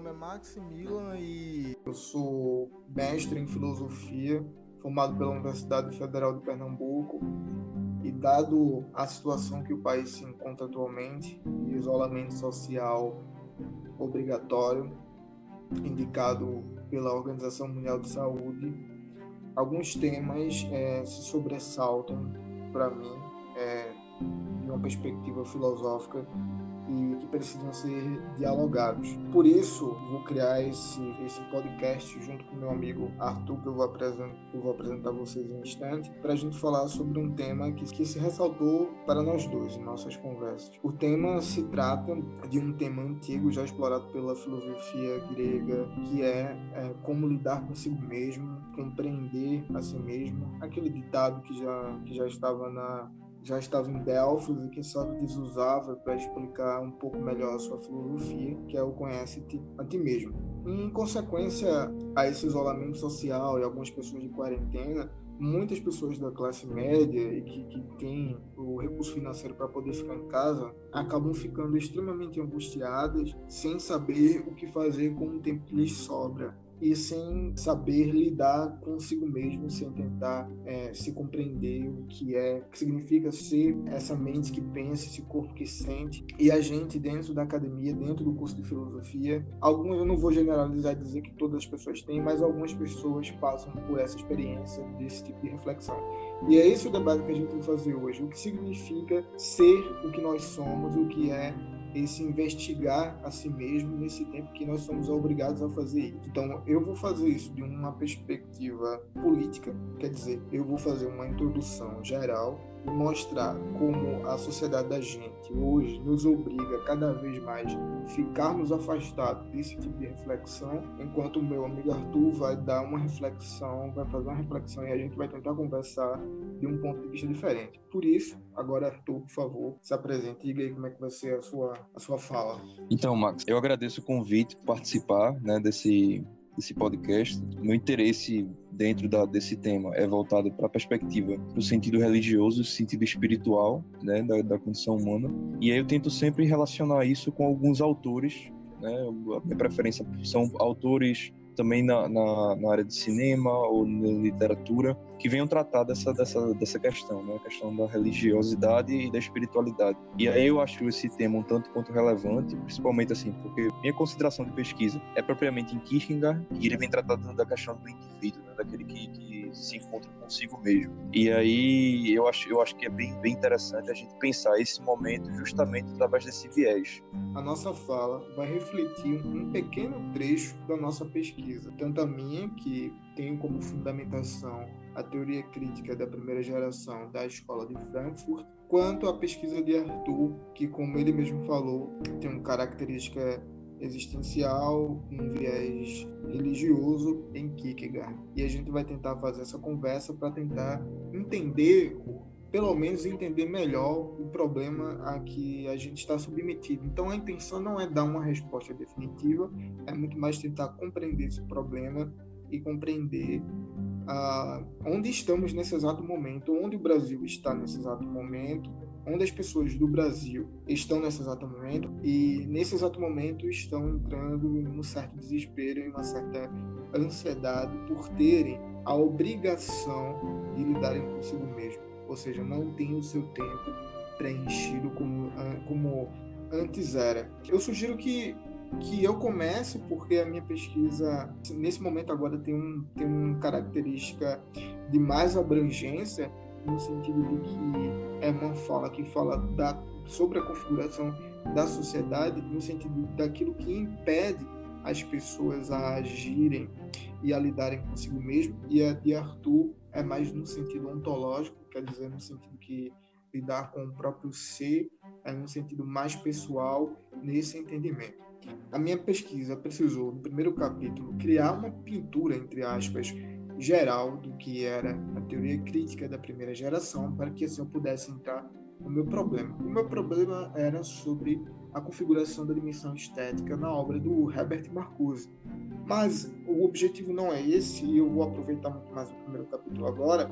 nome é Maximilian e eu sou mestre em filosofia, formado pela Universidade Federal de Pernambuco. E dado a situação que o país se encontra atualmente, isolamento social obrigatório, indicado pela Organização Mundial de Saúde, alguns temas é, se sobressaltam para mim é, de uma perspectiva filosófica e que precisam ser dialogados. Por isso, vou criar esse, esse podcast junto com meu amigo Arthur, que eu vou, apresentar, eu vou apresentar vocês em um instante, para a gente falar sobre um tema que, que se ressaltou para nós dois em nossas conversas. O tema se trata de um tema antigo, já explorado pela filosofia grega, que é, é como lidar consigo mesmo, compreender a si mesmo, aquele ditado que já, que já estava na já estava em Delfos e que só desusava para explicar um pouco melhor a sua filosofia, que é o conhece-te a ti mesmo. Em consequência a esse isolamento social e algumas pessoas de quarentena, muitas pessoas da classe média e que, que têm o recurso financeiro para poder ficar em casa acabam ficando extremamente angustiadas, sem saber o que fazer com o tempo que lhes sobra e sem saber lidar consigo mesmo, sem tentar é, se compreender o que é, o que significa ser essa mente que pensa, esse corpo que sente. E a gente, dentro da academia, dentro do curso de filosofia, alguns, eu não vou generalizar e dizer que todas as pessoas têm, mas algumas pessoas passam por essa experiência desse tipo de reflexão. E é esse o debate que a gente vai fazer hoje. O que significa ser o que nós somos, o que é esse investigar a si mesmo nesse tempo que nós somos obrigados a fazer isso. Então, eu vou fazer isso de uma perspectiva política, quer dizer, eu vou fazer uma introdução geral e mostrar como a sociedade da gente hoje nos obriga cada vez mais ficarmos afastados desse tipo de reflexão, enquanto o meu amigo Arthur vai dar uma reflexão, vai fazer uma reflexão e a gente vai tentar conversar de um ponto de vista diferente. Por isso, agora Arthur, por favor, se apresente e diga aí como é que vai ser a sua, a sua fala. Então, Max, eu agradeço o convite por participar né, desse desse podcast, meu interesse dentro da, desse tema é voltado para a perspectiva do sentido religioso, sentido espiritual, né, da, da condição humana. E aí eu tento sempre relacionar isso com alguns autores né? A minha preferência são autores também na, na, na, área de cinema ou na literatura que venham tratar dessa, dessa, dessa questão, né? a questão da religiosidade e da espiritualidade. E aí eu acho esse tema um tanto quanto relevante, principalmente assim, porque minha consideração de pesquisa é propriamente em Kierkegaard e ele vem tratando da questão do indivíduo, né? daquele que, que se encontra consigo mesmo. E aí eu acho, eu acho que é bem, bem interessante a gente pensar esse momento justamente através desse viés. A nossa fala vai refletir um pequeno trecho da nossa pesquisa, tanto a minha, que tem como fundamentação a teoria crítica da primeira geração da escola de Frankfurt, quanto a pesquisa de Arthur, que, como ele mesmo falou, tem uma característica existencial, um viés religioso em Kierkegaard. E a gente vai tentar fazer essa conversa para tentar entender, pelo menos entender melhor o problema a que a gente está submetido. Então a intenção não é dar uma resposta definitiva, é muito mais tentar compreender esse problema e compreender uh, onde estamos nesse exato momento, onde o Brasil está nesse exato momento, onde as pessoas do Brasil estão nesse exato momento e nesse exato momento estão entrando em um certo desespero e uma certa ansiedade por terem a obrigação de lidarem consigo mesmo, ou seja, não tem o seu tempo preenchido como, como antes era. Eu sugiro que que eu comece porque a minha pesquisa nesse momento agora tem um tem uma característica de mais abrangência no sentido de que é uma fala que fala da, sobre a configuração da sociedade, no sentido daquilo que impede as pessoas a agirem e a lidarem consigo mesmo, e a de Arthur é mais no sentido ontológico, quer dizer, no sentido que lidar com o próprio ser é no sentido mais pessoal nesse entendimento. A minha pesquisa precisou, no primeiro capítulo, criar uma pintura, entre aspas, geral do que era a teoria crítica da primeira geração, para que assim eu pudesse entrar no meu problema. O meu problema era sobre a configuração da dimensão estética na obra do Herbert Marcuse. Mas o objetivo não é esse, e eu vou aproveitar muito mais o primeiro capítulo agora,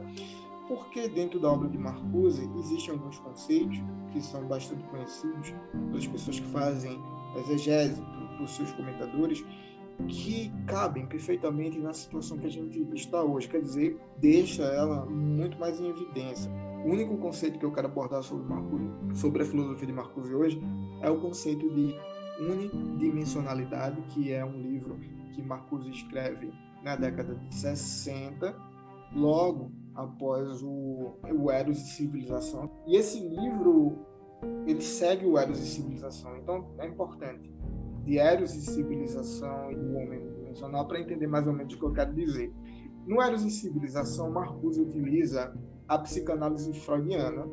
porque dentro da obra de Marcuse existem alguns conceitos que são bastante conhecidos pelas pessoas que fazem exegese por seus comentadores que cabem perfeitamente na situação que a gente está hoje. Quer dizer, deixa ela muito mais em evidência. O único conceito que eu quero abordar sobre, Marcuse, sobre a filosofia de Marcuse hoje é o conceito de unidimensionalidade, que é um livro que Marcuse escreve na década de 60, logo após o, o Eros e Civilização. E esse livro ele segue o Eros e Civilização, então é importante de Eros e Civilização e do Homem Dimensional para entender mais ou menos o que eu quero dizer. No Eros e Civilização, Marcuse utiliza a psicanálise freudiana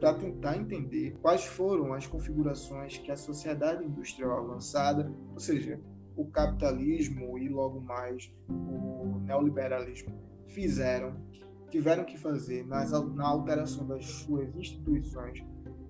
para tentar entender quais foram as configurações que a sociedade industrial avançada, ou seja, o capitalismo e logo mais o neoliberalismo, fizeram, tiveram que fazer nas, na alteração das suas instituições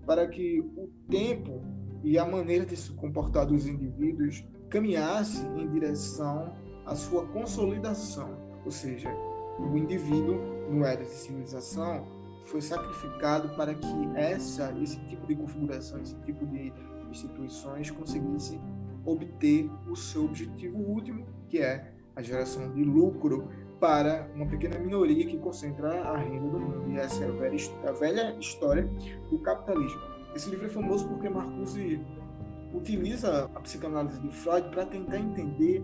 para que o tempo e a maneira de se comportar dos indivíduos caminhasse em direção à sua consolidação, ou seja, o indivíduo no era de civilização foi sacrificado para que essa esse tipo de configuração, esse tipo de instituições conseguisse obter o seu objetivo último, que é a geração de lucro para uma pequena minoria que concentra a renda do mundo. E essa é a velha, a velha história do capitalismo. Esse livro é famoso porque Marcuse utiliza a psicanálise de Freud para tentar entender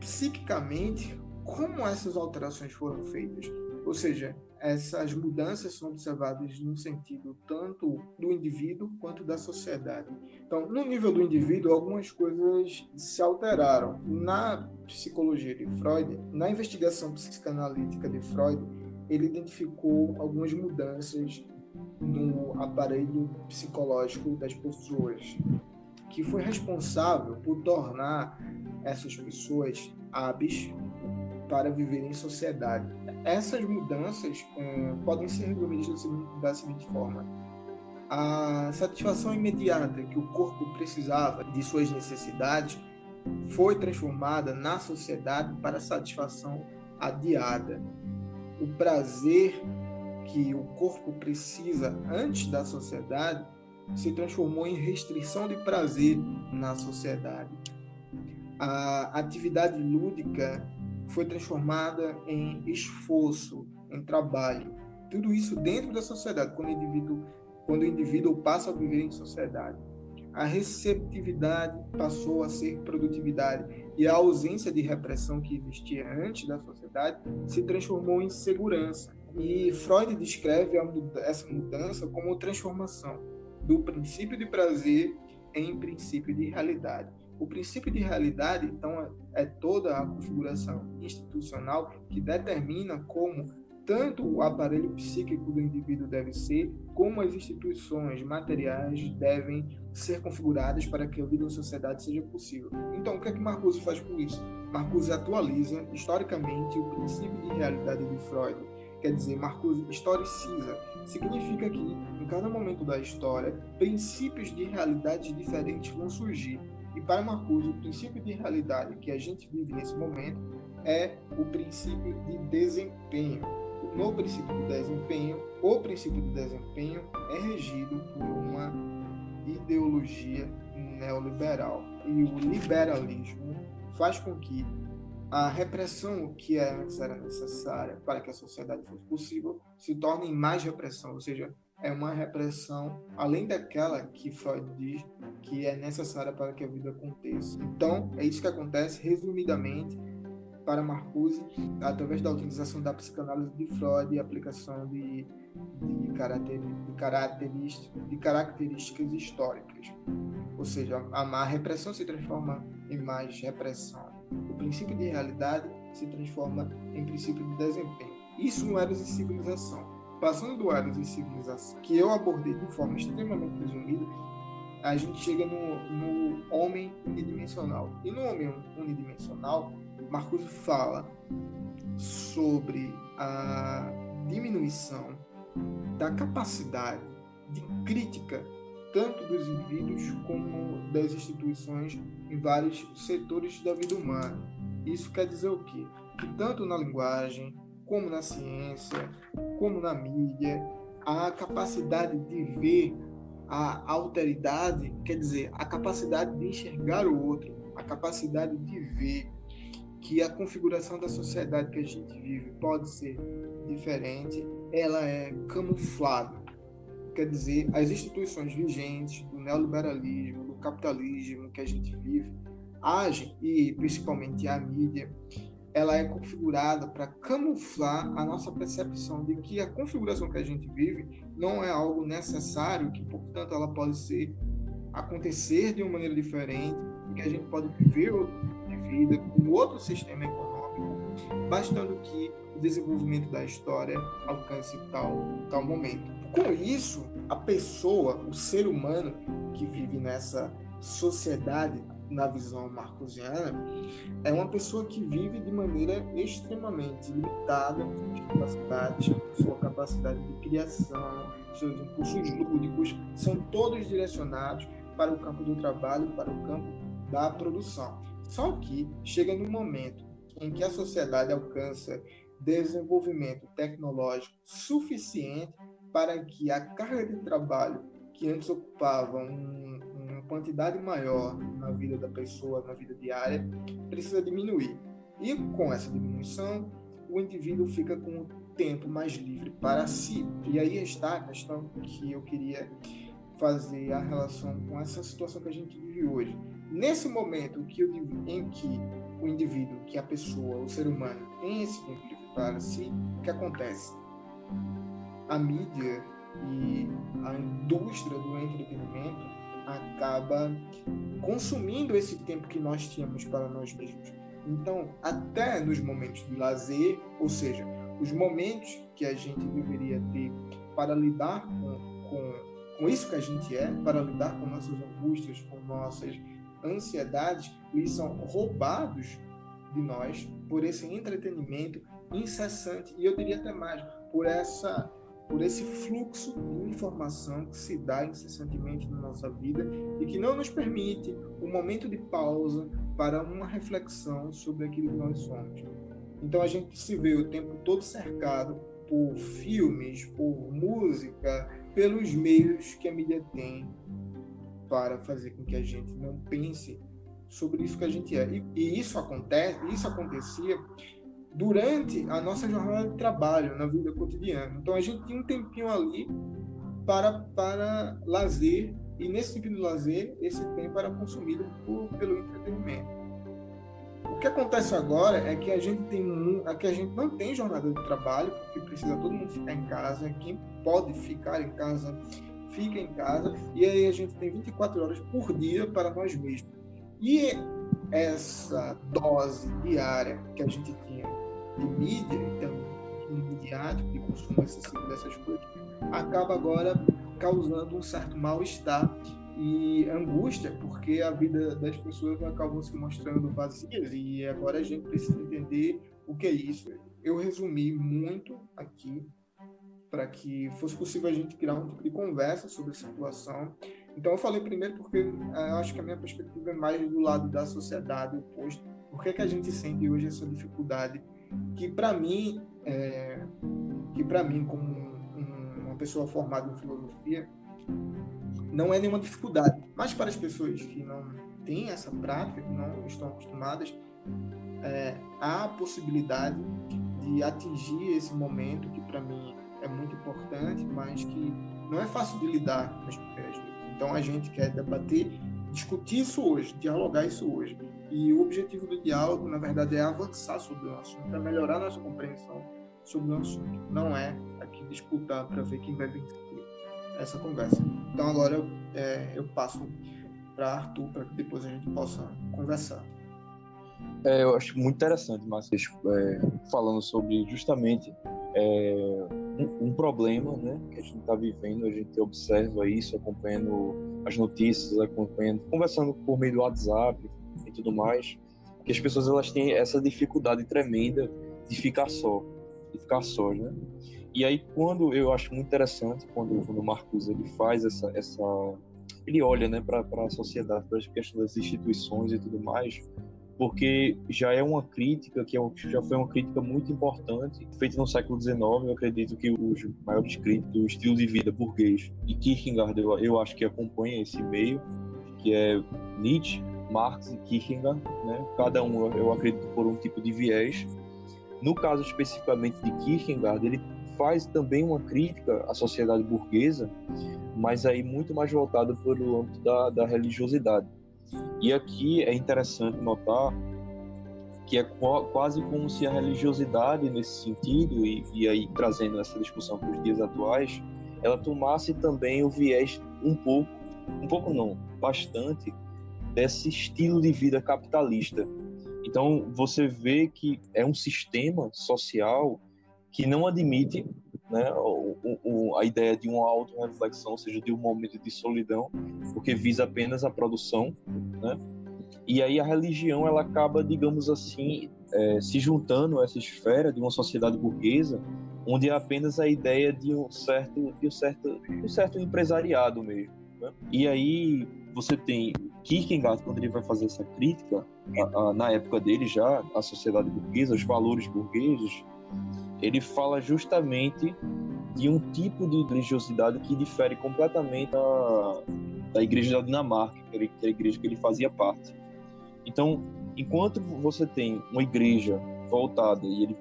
psiquicamente como essas alterações foram feitas. Ou seja, essas mudanças são observadas no sentido tanto do indivíduo quanto da sociedade. Então, no nível do indivíduo, algumas coisas se alteraram. Na psicologia de Freud, na investigação psicanalítica de Freud, ele identificou algumas mudanças no aparelho psicológico das pessoas, que foi responsável por tornar essas pessoas hábeis para viver em sociedade. Essas mudanças hum, podem ser resumidas da seguinte forma: a satisfação imediata que o corpo precisava de suas necessidades foi transformada na sociedade para satisfação adiada. O prazer que o corpo precisa antes da sociedade se transformou em restrição de prazer na sociedade. A atividade lúdica foi transformada em esforço, em trabalho. Tudo isso dentro da sociedade, quando o indivíduo, quando o indivíduo passa a viver em sociedade. A receptividade passou a ser produtividade e a ausência de repressão que existia antes da sociedade se transformou em segurança. E Freud descreve essa mudança como transformação do princípio de prazer em princípio de realidade. O princípio de realidade, então, é toda a configuração institucional que determina como tanto o aparelho psíquico do indivíduo deve ser, como as instituições materiais devem ser configuradas para que a vida em sociedade seja possível. Então, o que é que Marcuse faz com isso? Marcuse atualiza historicamente o princípio de realidade de Freud quer dizer, Marcuse historiciza, significa que, em cada momento da história, princípios de realidades diferentes vão surgir. E para Marcuse, o princípio de realidade que a gente vive nesse momento é o princípio de desempenho. No princípio de desempenho, o princípio de desempenho é regido por uma ideologia neoliberal. E o liberalismo faz com que a repressão que é antes era necessária para que a sociedade fosse possível se torna em mais repressão, ou seja, é uma repressão além daquela que Freud diz que é necessária para que a vida aconteça. Então, é isso que acontece resumidamente para Marcuse através da utilização da psicanálise de Freud e aplicação de, de, de, características, de características históricas. Ou seja, a má repressão se transforma em mais repressão o princípio de realidade se transforma em princípio de desempenho. Isso no Eros e Civilização. Passando do Eros e Civilização, que eu abordei de forma extremamente resumida, a gente chega no, no homem unidimensional. E no homem unidimensional, Marcuse fala sobre a diminuição da capacidade de crítica tanto dos indivíduos como das instituições em vários setores da vida humana. Isso quer dizer o quê? Que tanto na linguagem, como na ciência, como na mídia, a capacidade de ver a alteridade, quer dizer, a capacidade de enxergar o outro a capacidade de ver que a configuração da sociedade que a gente vive pode ser diferente, ela é camuflada. Quer dizer, as instituições vigentes do neoliberalismo, do capitalismo que a gente vive, agem, e principalmente a mídia, ela é configurada para camuflar a nossa percepção de que a configuração que a gente vive não é algo necessário, que portanto ela pode ser acontecer de uma maneira diferente, que a gente pode viver outro tipo de vida com outro sistema econômico, bastando que o desenvolvimento da história alcance tal tal momento. Com isso, a pessoa, o ser humano que vive nessa sociedade na visão marcosiana, é uma pessoa que vive de maneira extremamente limitada de capacidades, sua capacidade de criação, seus impulsos lúdicos, são todos direcionados para o campo do trabalho, para o campo da produção. Só que chega no momento em que a sociedade alcança desenvolvimento tecnológico suficiente para que a carga de trabalho que antes ocupava um, uma quantidade maior na vida da pessoa, na vida diária, precisa diminuir. E com essa diminuição, o indivíduo fica com o tempo mais livre para si. E aí está a questão que eu queria fazer a relação com essa situação que a gente vive hoje. Nesse momento que eu, em que o indivíduo, que a pessoa, o ser humano, tem esse tempo livre para si, o que acontece? A mídia e a indústria do entretenimento acaba consumindo esse tempo que nós tínhamos para nós mesmos. Então, até nos momentos de lazer, ou seja, os momentos que a gente deveria ter para lidar com, com, com isso que a gente é, para lidar com nossas angústias, com nossas ansiedades, eles são roubados de nós por esse entretenimento incessante e eu diria até mais por essa por esse fluxo de informação que se dá incessantemente na nossa vida e que não nos permite um momento de pausa para uma reflexão sobre aquilo que nós somos. Então a gente se vê o tempo todo cercado por filmes, por música, pelos meios que a mídia tem para fazer com que a gente não pense sobre isso que a gente é. E, e isso acontece, isso acontecia durante a nossa jornada de trabalho, na vida cotidiana. Então a gente tinha um tempinho ali para, para lazer, e nesse tipo de lazer, esse tempo era consumido por, pelo entretenimento. O que acontece agora é que a gente tem um, é que a gente não tem jornada de trabalho, porque precisa todo mundo ficar em casa. Quem pode ficar em casa, fica em casa, e aí a gente tem 24 horas por dia para nós mesmos. E essa dose diária que a gente tinha de mídia, então, imediato, de consumo excessivo dessas coisas, acaba agora causando um certo mal-estar e angústia, porque a vida das pessoas acabam se mostrando vazias e agora a gente precisa entender o que é isso. Eu resumi muito aqui para que fosse possível a gente criar um tipo de conversa sobre a situação. Então eu falei primeiro porque eh, eu acho que a minha perspectiva é mais do lado da sociedade oposto. Por que, que a gente sente hoje essa dificuldade que para mim, é, que para mim como um, uma pessoa formada em filosofia, não é nenhuma dificuldade. Mas para as pessoas que não têm essa prática, que não estão acostumadas, é, há a possibilidade de atingir esse momento que para mim é muito importante, mas que não é fácil de lidar. Então a gente quer debater, discutir isso hoje, dialogar isso hoje. E o objetivo do diálogo, na verdade, é avançar sobre o assunto, é melhorar nossa compreensão sobre o assunto. Não é aqui disputar para ver quem vai vencer essa conversa. Então agora eu, é, eu passo para Arthur para que depois a gente possa conversar. É, eu acho muito interessante, Márcio, é, falando sobre justamente é, um, um, problema né, que a gente está vivendo, a gente observa isso, acompanhando as notícias, acompanhando, conversando por meio do WhatsApp, e tudo mais, que as pessoas elas têm essa dificuldade tremenda de ficar só, de ficar só, né? E aí quando eu acho muito interessante quando, quando o Marcos ele faz essa essa ele olha, né, para a sociedade, para as questões das instituições e tudo mais, porque já é uma crítica que é já foi uma crítica muito importante feita no século XIX. Eu acredito que os maiores críticos do estilo de vida burguês e Kierkegaard eu, eu acho que acompanha esse meio, que é Nietzsche, Marx e Kierkegaard, né? cada um, eu acredito, por um tipo de viés. No caso especificamente de Kierkegaard, ele faz também uma crítica à sociedade burguesa, mas aí muito mais voltada para o âmbito da, da religiosidade. E aqui é interessante notar que é quase como se a religiosidade nesse sentido e, e aí trazendo essa discussão para os dias atuais, ela tomasse também o viés um pouco, um pouco não, bastante desse estilo de vida capitalista. Então você vê que é um sistema social que não admite né, o, o, a ideia de uma auto-reflexão, ou seja, de um momento de solidão, porque visa apenas a produção, né? E aí a religião ela acaba, digamos assim, é, se juntando a essa esfera de uma sociedade burguesa, onde é apenas a ideia de um certo, de um certo, de um certo empresariado mesmo. Né? E aí você tem Kierkegaard, quando ele vai fazer essa crítica, a, a, na época dele já, a sociedade burguesa, os valores burgueses, ele fala justamente de um tipo de religiosidade que difere completamente da, da igreja da Dinamarca, que era a igreja que ele fazia parte. Então, enquanto você tem uma igreja voltada, e ele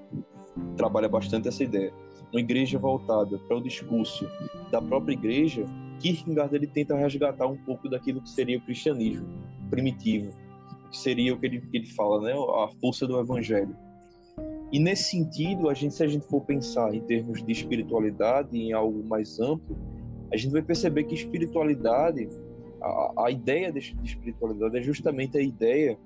trabalha bastante essa ideia, uma igreja voltada para o discurso da própria igreja, Kierkegaard ele tenta resgatar um pouco daquilo que seria o cristianismo primitivo, que seria o que ele, que ele fala, né, a força do evangelho. E nesse sentido, a gente, se a gente for pensar em termos de espiritualidade, em algo mais amplo, a gente vai perceber que espiritualidade a, a ideia de, de espiritualidade é justamente a ideia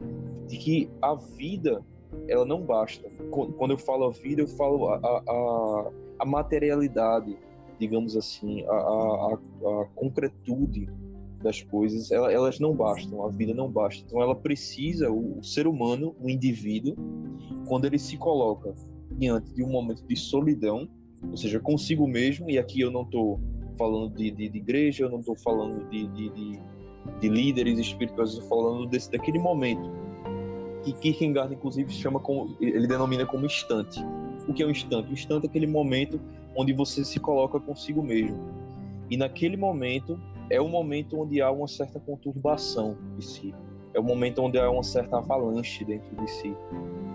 de que a vida ela não basta. Quando eu falo a vida, eu falo a, a, a materialidade, digamos assim, a, a, a concretude das coisas, ela, elas não bastam, a vida não basta. Então ela precisa, o, o ser humano, o indivíduo, quando ele se coloca diante de um momento de solidão, ou seja, consigo mesmo, e aqui eu não estou falando de, de, de, igreja, eu não estou falando de, de, de, líderes espirituais, eu estou falando desse, daquele momento que Kierkegaard, inclusive, chama como, ele denomina como instante. O que é um instante? O instante é aquele momento onde você se coloca consigo mesmo. E naquele momento é o momento onde há uma certa conturbação de si. É o momento onde há uma certa avalanche dentro de si.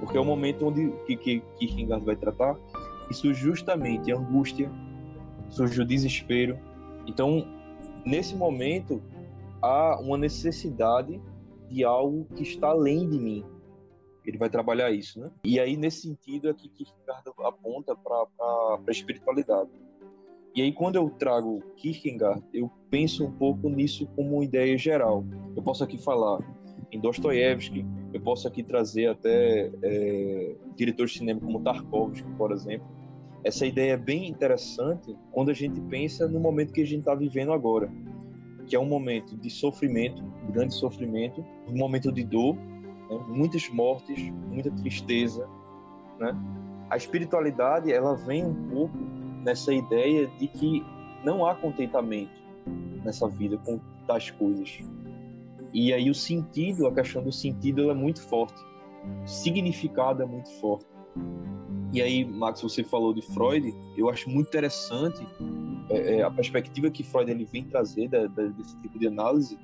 Porque é o momento onde que, que Kierkegaard vai tratar isso justamente a angústia, surge o desespero. Então, nesse momento, há uma necessidade de algo que está além de mim. Ele vai trabalhar isso, né? E aí, nesse sentido, é que Kierkegaard aponta para a espiritualidade. E aí, quando eu trago Kierkegaard, eu penso um pouco nisso como uma ideia geral. Eu posso aqui falar em Dostoiévski, eu posso aqui trazer até é, diretores de cinema como Tarkovsky, por exemplo, essa ideia é bem interessante quando a gente pensa no momento que a gente está vivendo agora, que é um momento de sofrimento, grande sofrimento, um momento de dor, né? muitas mortes, muita tristeza, né? A espiritualidade ela vem um pouco nessa ideia de que não há contentamento nessa vida com tais coisas. E aí o sentido, a questão do sentido, é muito forte. O significado é muito forte. E aí, Max, você falou de Freud, eu acho muito interessante é, é, a perspectiva que Freud ele vem trazer da, da, desse tipo de análise.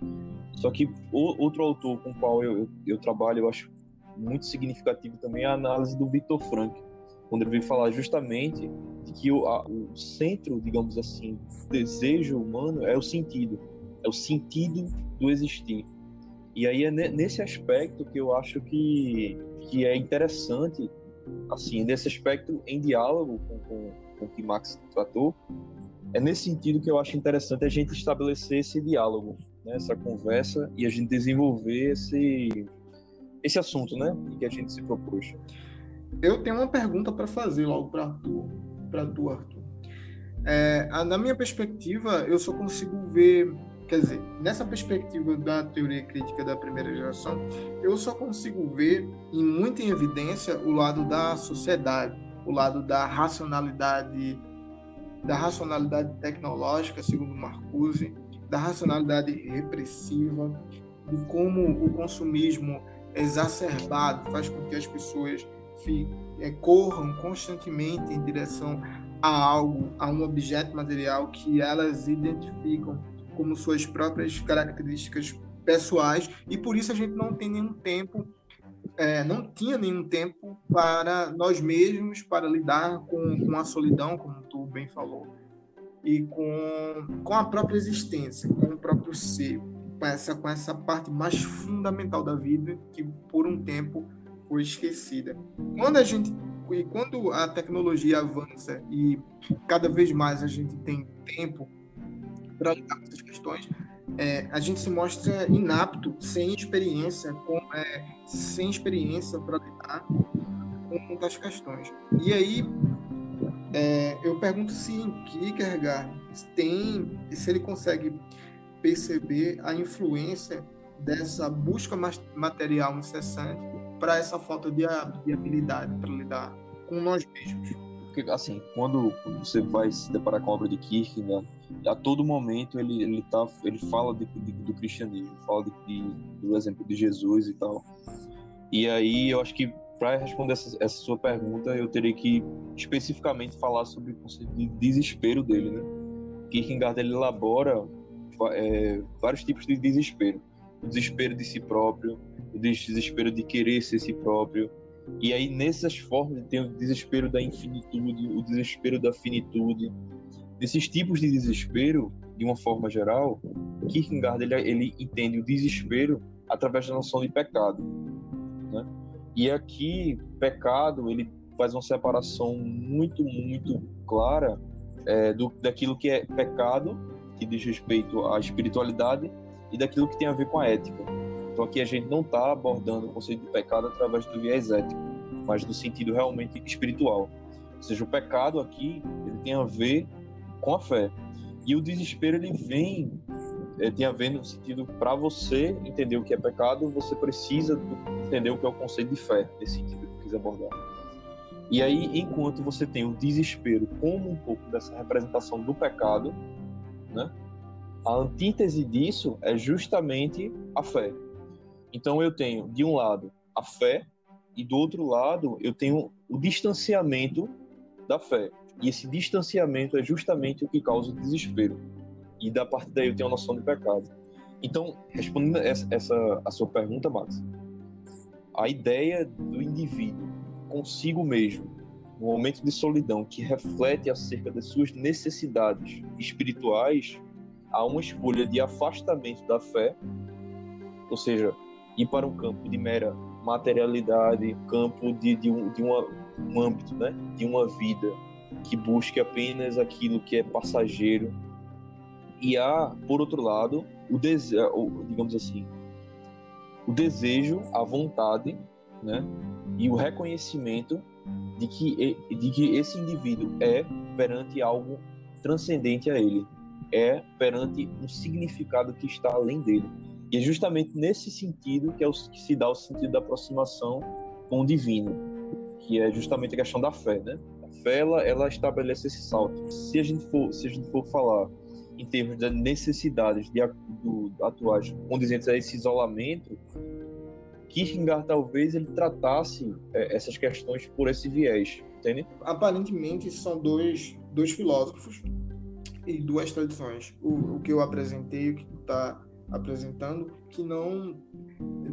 Só que o, outro autor com o qual eu, eu, eu, trabalho, eu acho muito significativo também a análise do Victor Frank, quando ele vem falar justamente de que o, a, o centro, digamos assim, do desejo humano é o sentido, é o sentido do existir. E aí é nesse aspecto que eu acho que, que é interessante assim, nesse aspecto, em diálogo com, com, com o que Max tratou, é nesse sentido que eu acho interessante a gente estabelecer esse diálogo, né, essa conversa e a gente desenvolver esse, esse assunto, né, que a gente se propôs. Eu tenho uma pergunta para fazer logo para tu, tu, Arthur. É, na minha perspectiva, eu só consigo ver Quer dizer, nessa perspectiva da teoria crítica da primeira geração, eu só consigo ver em muito em evidência o lado da sociedade, o lado da racionalidade, da racionalidade tecnológica, segundo Marcuse, da racionalidade repressiva, de como o consumismo exacerbado faz com que as pessoas é, corram constantemente em direção a algo, a um objeto material que elas identificam como suas próprias características pessoais e por isso a gente não tem nenhum tempo, é, não tinha nenhum tempo para nós mesmos para lidar com, com a solidão, como tu bem falou, e com, com a própria existência, com o próprio ser, com essa, com essa parte mais fundamental da vida que por um tempo foi esquecida. Quando a gente e quando a tecnologia avança e cada vez mais a gente tem tempo para lidar com essas questões, é, a gente se mostra inapto, sem experiência, com, é, sem experiência para lidar com muitas questões. E aí é, eu pergunto se em Kierkegaard tem, se ele consegue perceber a influência dessa busca material incessante para essa falta de, de habilidade para lidar com nós mesmos. Porque, assim, quando você vai se deparar com a obra de Kierkegaard, a todo momento ele ele tá ele fala de, de, do cristianismo, fala de, do exemplo de Jesus e tal. E aí eu acho que para responder essa, essa, sua pergunta, eu teria que especificamente falar sobre o conceito de desespero dele, né? Kierkegaard ele elabora é, vários tipos de desespero. O desespero de si próprio, o desespero de querer ser si próprio. E aí, nessas formas, tem o desespero da infinitude, o desespero da finitude. Nesses tipos de desespero, de uma forma geral, Kierkegaard ele, ele entende o desespero através da noção de pecado. E aqui, pecado, ele faz uma separação muito, muito clara é, do, daquilo que é pecado que diz respeito à espiritualidade e daquilo que tem a ver com a ética. Então aqui a gente não está abordando o conceito de pecado através do viés ético, mas do sentido realmente espiritual. Ou seja, o pecado aqui ele tem a ver com a fé. E o desespero ele vem tem a ver no sentido para você entender o que é pecado, você precisa entender o que é o conceito de fé, nesse sentido que eu quis abordar. E aí, enquanto você tem o desespero como um pouco dessa representação do pecado, né? A antítese disso é justamente a fé. Então eu tenho, de um lado, a fé, e do outro lado, eu tenho o distanciamento da fé. E esse distanciamento é justamente o que causa o desespero. E da parte daí eu tenho a noção de pecado. Então, respondendo essa, essa a sua pergunta, Max, a ideia do indivíduo consigo mesmo um momento de solidão que reflete acerca das suas necessidades espirituais, há uma escolha de afastamento da fé, ou seja, ir para um campo de mera materialidade, campo de, de, um, de uma, um âmbito, né? de uma vida que busque apenas aquilo que é passageiro. E há, por outro lado, o desejo, digamos assim, o desejo, a vontade, né? e o reconhecimento de que, de que esse indivíduo é perante algo transcendente a ele, é perante um significado que está além dele. E é justamente nesse sentido que, é o, que se dá o sentido da aproximação com o divino, que é justamente a questão da fé, né? A fé ela, ela estabelece esse salto. Se a gente for, se a gente for falar em termos das necessidades de, do, atuais condizentes a esse isolamento, Kierkegaard talvez ele tratasse é, essas questões por esse viés, entende? Aparentemente são dois, dois filósofos e duas tradições. O, o que eu apresentei o que está apresentando que não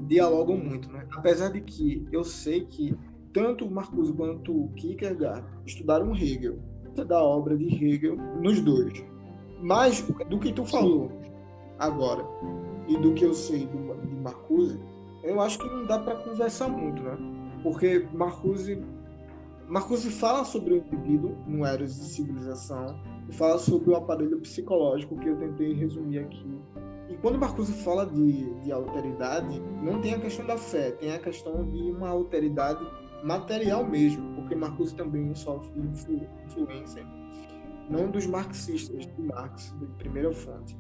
dialogam muito, né? Apesar de que eu sei que tanto o Marcuse quanto Kierkegaard estudaram Hegel, da obra de Hegel nos dois. Mas do que tu falou agora e do que eu sei do, de Marcuse, eu acho que não dá para conversar muito, né? Porque Marcuse Marcuse fala sobre o indivíduo no Eros de Civilização e fala sobre o aparelho psicológico que eu tentei resumir aqui. E quando Marcuse fala de, de alteridade, não tem a questão da fé, tem a questão de uma alteridade material mesmo, porque Marcuse também sofre influ, influência, não dos marxistas de Marx, de primeira fonte.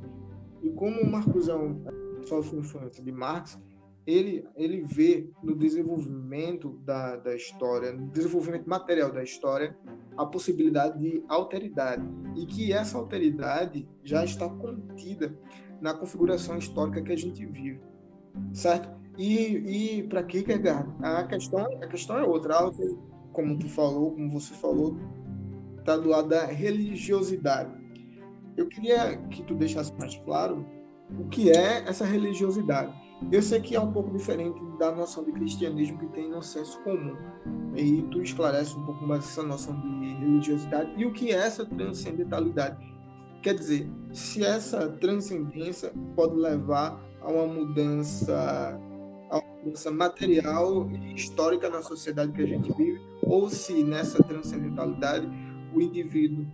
E como Marcuse é sofre influência de Marx, ele, ele vê no desenvolvimento da, da história, no desenvolvimento material da história, a possibilidade de alteridade. E que essa alteridade já está contida na configuração histórica que a gente vive. Certo? E, e para Kierkegaard, a questão, a questão é outra. como tu falou, como você falou, está do lado da religiosidade. Eu queria que tu deixasse mais claro o que é essa religiosidade. Eu sei que é um pouco diferente da noção de cristianismo que tem no senso comum. E tu esclarece um pouco mais essa noção de religiosidade e o que é essa transcendentalidade. Quer dizer, se essa transcendência pode levar a uma mudança, a uma mudança material e histórica na sociedade que a gente vive, ou se nessa transcendentalidade o indivíduo,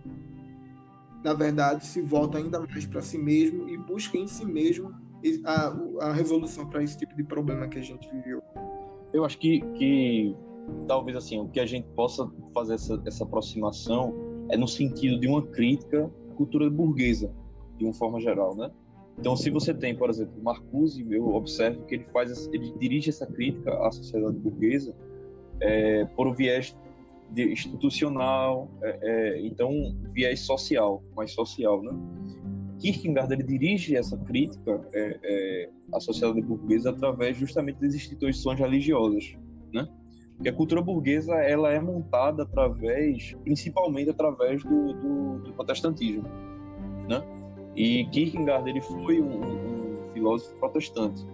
na verdade, se volta ainda mais para si mesmo e busca em si mesmo a, a resolução para esse tipo de problema que a gente viveu. Eu acho que, que talvez assim o que a gente possa fazer essa, essa aproximação é no sentido de uma crítica à cultura burguesa de uma forma geral, né? Então, se você tem, por exemplo, Marcuse, eu observo que ele faz, ele dirige essa crítica à sociedade burguesa é, por um viés institucional, é, é, então viés social, mais social, né? Kierkegaard ele dirige essa crítica é, é, à sociedade burguesa através justamente das instituições religiosas, né? Porque a cultura burguesa ela é montada através, principalmente através do, do, do protestantismo, né? E Kierkegaard ele foi um, um filósofo protestante.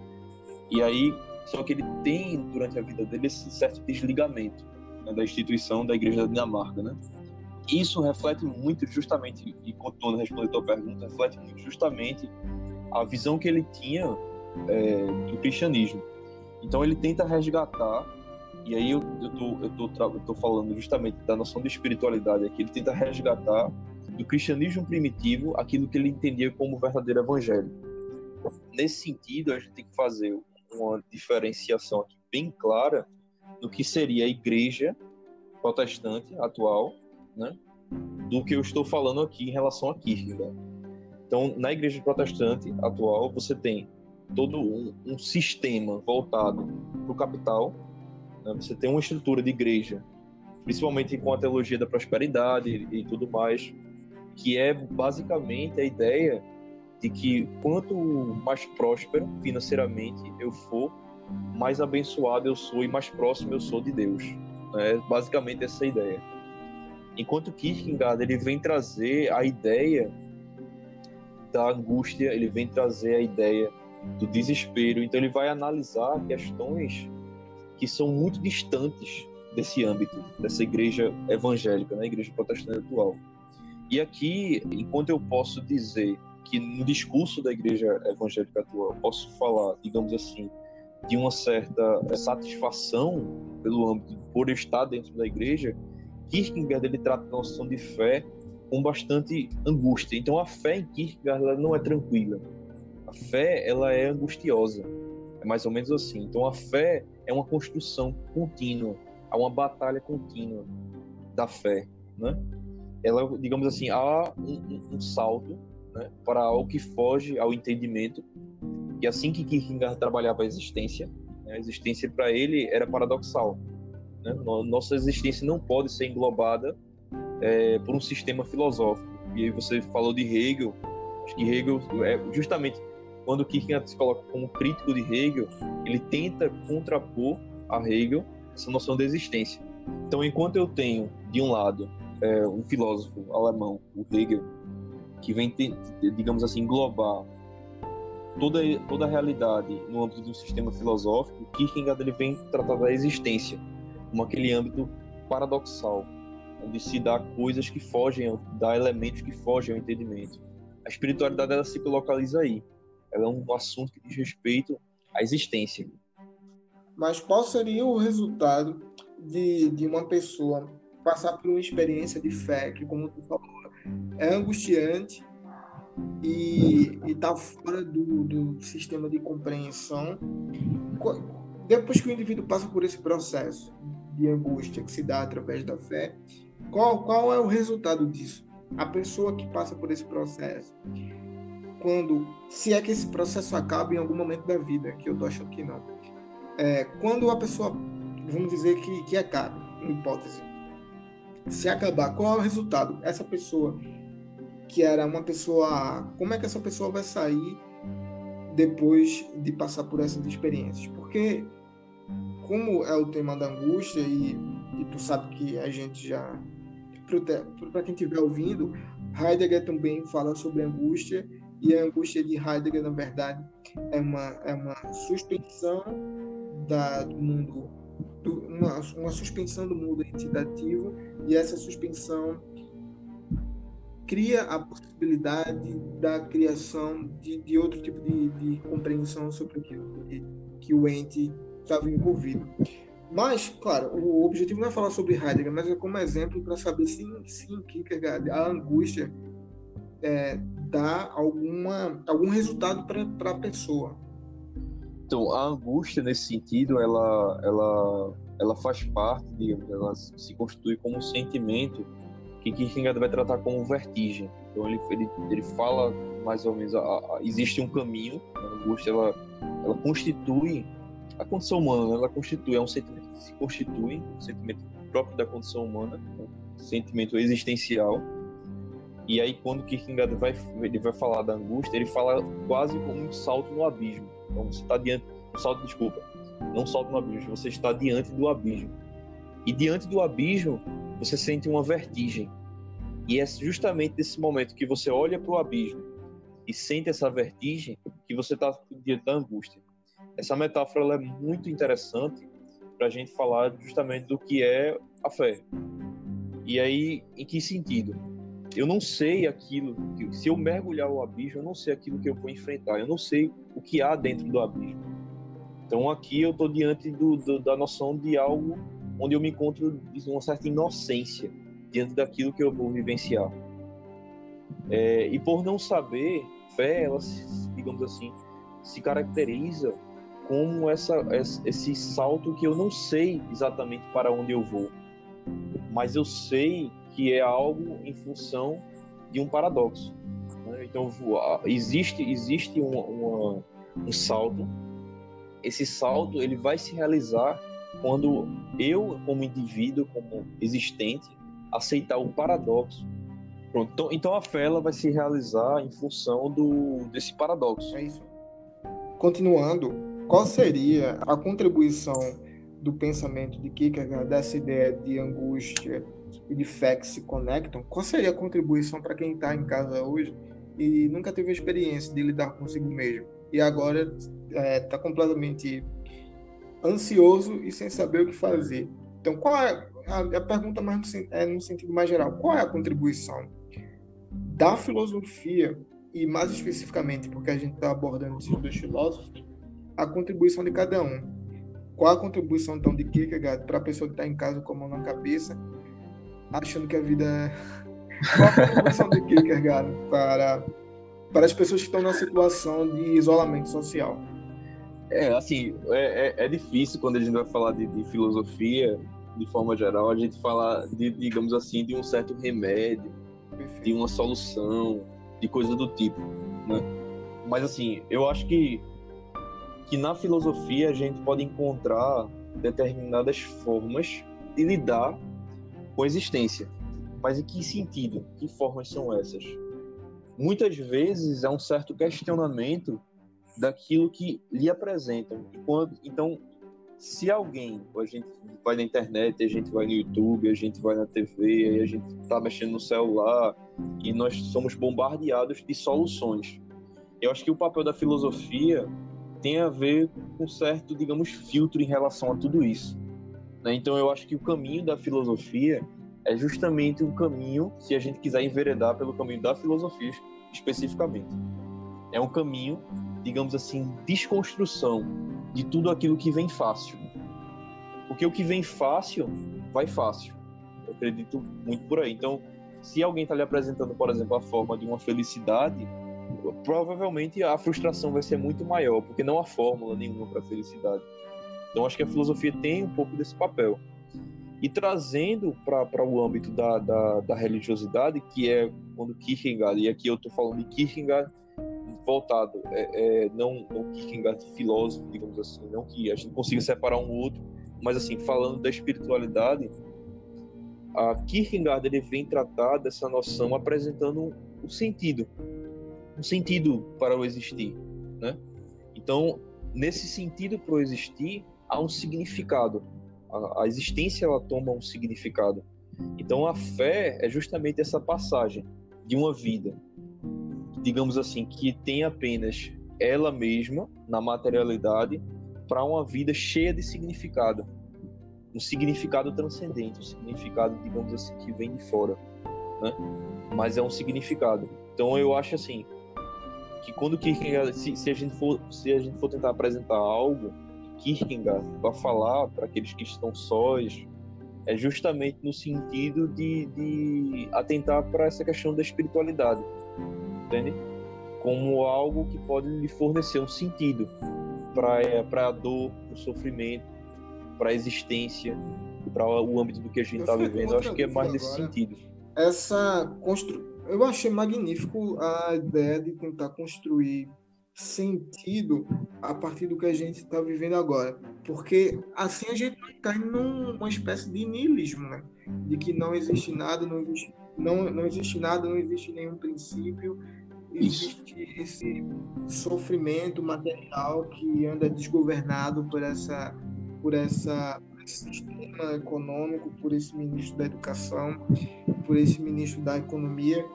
E aí, só que ele tem durante a vida dele esse certo desligamento né, da instituição da Igreja da Dinamarca, né? Isso reflete muito justamente, e continuando a responder a tua pergunta, reflete muito justamente a visão que ele tinha é, do cristianismo. Então ele tenta resgatar, e aí eu, eu, tô, eu, tô, eu tô falando justamente da noção de espiritualidade aqui, ele tenta resgatar do cristianismo primitivo aquilo que ele entendia como verdadeiro evangelho. Nesse sentido, a gente tem que fazer uma diferenciação aqui bem clara do que seria a igreja protestante atual, né, do que eu estou falando aqui em relação a Kierkegaard. Então, na igreja protestante atual, você tem todo um, um sistema voltado para o capital, né, você tem uma estrutura de igreja, principalmente com a teologia da prosperidade e, e tudo mais, que é basicamente a ideia de que quanto mais próspero financeiramente eu for, mais abençoado eu sou e mais próximo eu sou de Deus. É basicamente essa ideia. Enquanto Kierkegaard ele vem trazer a ideia da angústia, ele vem trazer a ideia do desespero. Então ele vai analisar questões que são muito distantes desse âmbito, dessa igreja evangélica, né, igreja protestante atual. E aqui, enquanto eu posso dizer que no discurso da igreja evangélica atual, posso falar, digamos assim, de uma certa satisfação pelo âmbito por estar dentro da igreja, Kierkegaard ele trata a noção de fé com bastante angústia. Então a fé em Kierkegaard ela não é tranquila. A fé ela é angustiosa. É mais ou menos assim. Então a fé é uma construção contínua, há uma batalha contínua da fé, né? ela, digamos assim, há um, um salto né, para algo que foge ao entendimento. E assim que Kierkegaard trabalhava a existência, né, a existência para ele era paradoxal. Né? Nossa existência não pode ser englobada é, por um sistema filosófico. E aí você falou de Hegel, acho que Hegel, é, justamente quando Kierkegaard se coloca como crítico de Hegel, ele tenta contrapor a Hegel essa noção de existência. Então, enquanto eu tenho, de um lado, é, um filósofo alemão, o Hegel, que vem, digamos assim, englobar toda, toda a realidade no âmbito um sistema filosófico, Kierkegaard ele vem tratar da existência como aquele âmbito paradoxal, onde se dá coisas que fogem, dá elementos que fogem ao entendimento. A espiritualidade ela se localiza aí. Ela é um assunto que diz respeito à existência. Mas qual seria o resultado de, de uma pessoa passar por uma experiência de fé que, como tu falou, é angustiante e está fora do, do sistema de compreensão. Depois que o indivíduo passa por esse processo de angústia que se dá através da fé, qual, qual é o resultado disso? A pessoa que passa por esse processo, quando, se é que esse processo acaba em algum momento da vida, que eu tô achando que não, é, quando a pessoa, vamos dizer que, que acabe, em hipótese, se acabar, qual é o resultado? Essa pessoa que era uma pessoa, como é que essa pessoa vai sair depois de passar por essas experiências? Porque como é o tema da angústia e, e tu sabe que a gente já para quem estiver ouvindo, Heidegger também fala sobre angústia E a angústia de Heidegger, na verdade, é uma, é uma suspensão da, do mundo, do, uma, uma suspensão do mundo entitativo, e essa suspensão cria a possibilidade da criação de, de outro tipo de, de compreensão sobre aquilo que, que o ente estava envolvido. Mas, claro, o objetivo não é falar sobre Heidegger, mas é como exemplo para saber se, em Kierkegaard a angústia é, dá alguma, algum resultado para a pessoa. Então, a angústia, nesse sentido, ela, ela, ela faz parte, digamos, ela se constitui como um sentimento que Kierkegaard vai tratar como vertigem. Então, ele, ele, ele fala mais ou menos, a, a, existe um caminho, a angústia, ela, ela constitui a condição humana, ela constitui, é um sentimento que se constitui, um sentimento próprio da condição humana, um sentimento existencial, e aí, quando Kierkegaard vai, ele vai falar da angústia, ele fala quase como um salto no abismo. Então, você está diante. Salto, desculpa. Não salto no abismo, você está diante do abismo. E diante do abismo, você sente uma vertigem. E é justamente nesse momento que você olha para o abismo e sente essa vertigem que você está diante da angústia. Essa metáfora é muito interessante para a gente falar justamente do que é a fé. E aí, em que sentido? eu não sei aquilo, que, se eu mergulhar o abismo, eu não sei aquilo que eu vou enfrentar, eu não sei o que há dentro do abismo. Então aqui eu estou diante do, do, da noção de algo onde eu me encontro de uma certa inocência diante daquilo que eu vou vivenciar. É, e por não saber, fé, ela, digamos assim, se caracteriza como essa, esse salto que eu não sei exatamente para onde eu vou, mas eu sei que é algo em função de um paradoxo. Né? Então, existe, existe uma, uma, um salto. Esse salto ele vai se realizar quando eu, como indivíduo, como existente, aceitar o paradoxo. Pronto, então, então a fé ela vai se realizar em função do, desse paradoxo. É isso. Continuando, qual seria a contribuição do pensamento de Kierkegaard dessa ideia de angústia e de fé que se conectam, qual seria a contribuição para quem está em casa hoje e nunca teve a experiência de lidar consigo mesmo e agora está é, tá completamente ansioso e sem saber o que fazer? Então, qual é a, a pergunta mais no, é no sentido mais geral? Qual é a contribuição da filosofia e mais especificamente porque a gente está abordando esses dois filósofos, a contribuição de cada um? Qual a contribuição então de Kierkegaard para a pessoa que está em casa com a mão na cabeça achando que a vida é. Qual a contribuição de Kierkegaard para, para as pessoas que estão numa situação de isolamento social? É, assim, é, é, é difícil quando a gente vai falar de, de, filosofia, de forma geral, a gente falar, de, digamos assim, de um certo remédio, Perfeito. de uma solução, de coisa do tipo, né? Mas, assim, eu acho que, que na filosofia a gente pode encontrar determinadas formas de lidar com a existência. Mas em que sentido? Que formas são essas? Muitas vezes é um certo questionamento daquilo que lhe apresentam. Então, se alguém, a gente vai na internet, a gente vai no YouTube, a gente vai na TV, a gente está mexendo no celular e nós somos bombardeados de soluções. Eu acho que o papel da filosofia tem a ver com um certo, digamos, filtro em relação a tudo isso. Né? Então eu acho que o caminho da filosofia é justamente um caminho, se a gente quiser enveredar pelo caminho da filosofia especificamente. É um caminho, digamos assim, desconstrução de tudo aquilo que vem fácil. Porque o que vem fácil, vai fácil. Eu acredito muito por aí. Então, se alguém está lhe apresentando, por exemplo, a forma de uma felicidade, provavelmente a frustração vai ser muito maior, porque não há fórmula nenhuma para a felicidade. Então acho que a filosofia tem um pouco desse papel. E trazendo para o âmbito da, da, da, religiosidade, que é quando Kierkegaard, e aqui eu estou falando de Kierkegaard voltado, é, é, não, não Kierkegaard filósofo, digamos assim, não que a gente consiga separar um outro, mas assim, falando da espiritualidade, a Kierkegaard ele vem tratar dessa noção apresentando um, um sentido, um sentido para o existir, né? Então, nesse sentido para o existir, há um significado. A, a existência ela toma um significado. Então a fé é justamente essa passagem de uma vida digamos assim, que tem apenas ela mesma na materialidade para uma vida cheia de significado. Um significado transcendente, um significado, digamos assim, que vem de fora. Né? Mas é um significado. Então eu acho assim que quando Kierkegaard, se, se a gente for se a gente for tentar apresentar algo, Kierkegaard vai falar para aqueles que estão sós, é justamente no sentido de, de atentar para essa questão da espiritualidade, entende? Como algo que pode lhe fornecer um sentido para a dor, o sofrimento, para a existência, para o âmbito do que a gente está vivendo. Eu acho que é mais nesse sentido. Essa constru... Eu achei magnífico a ideia de tentar construir sentido a partir do que a gente está vivendo agora. Porque assim a gente cai numa espécie de niilismo, né? De que não existe nada, não existe, não, não existe nada, não existe nenhum princípio, existe esse sofrimento material que anda desgovernado por essa por essa por esse sistema econômico, por esse ministro da educação, por esse ministro da economia.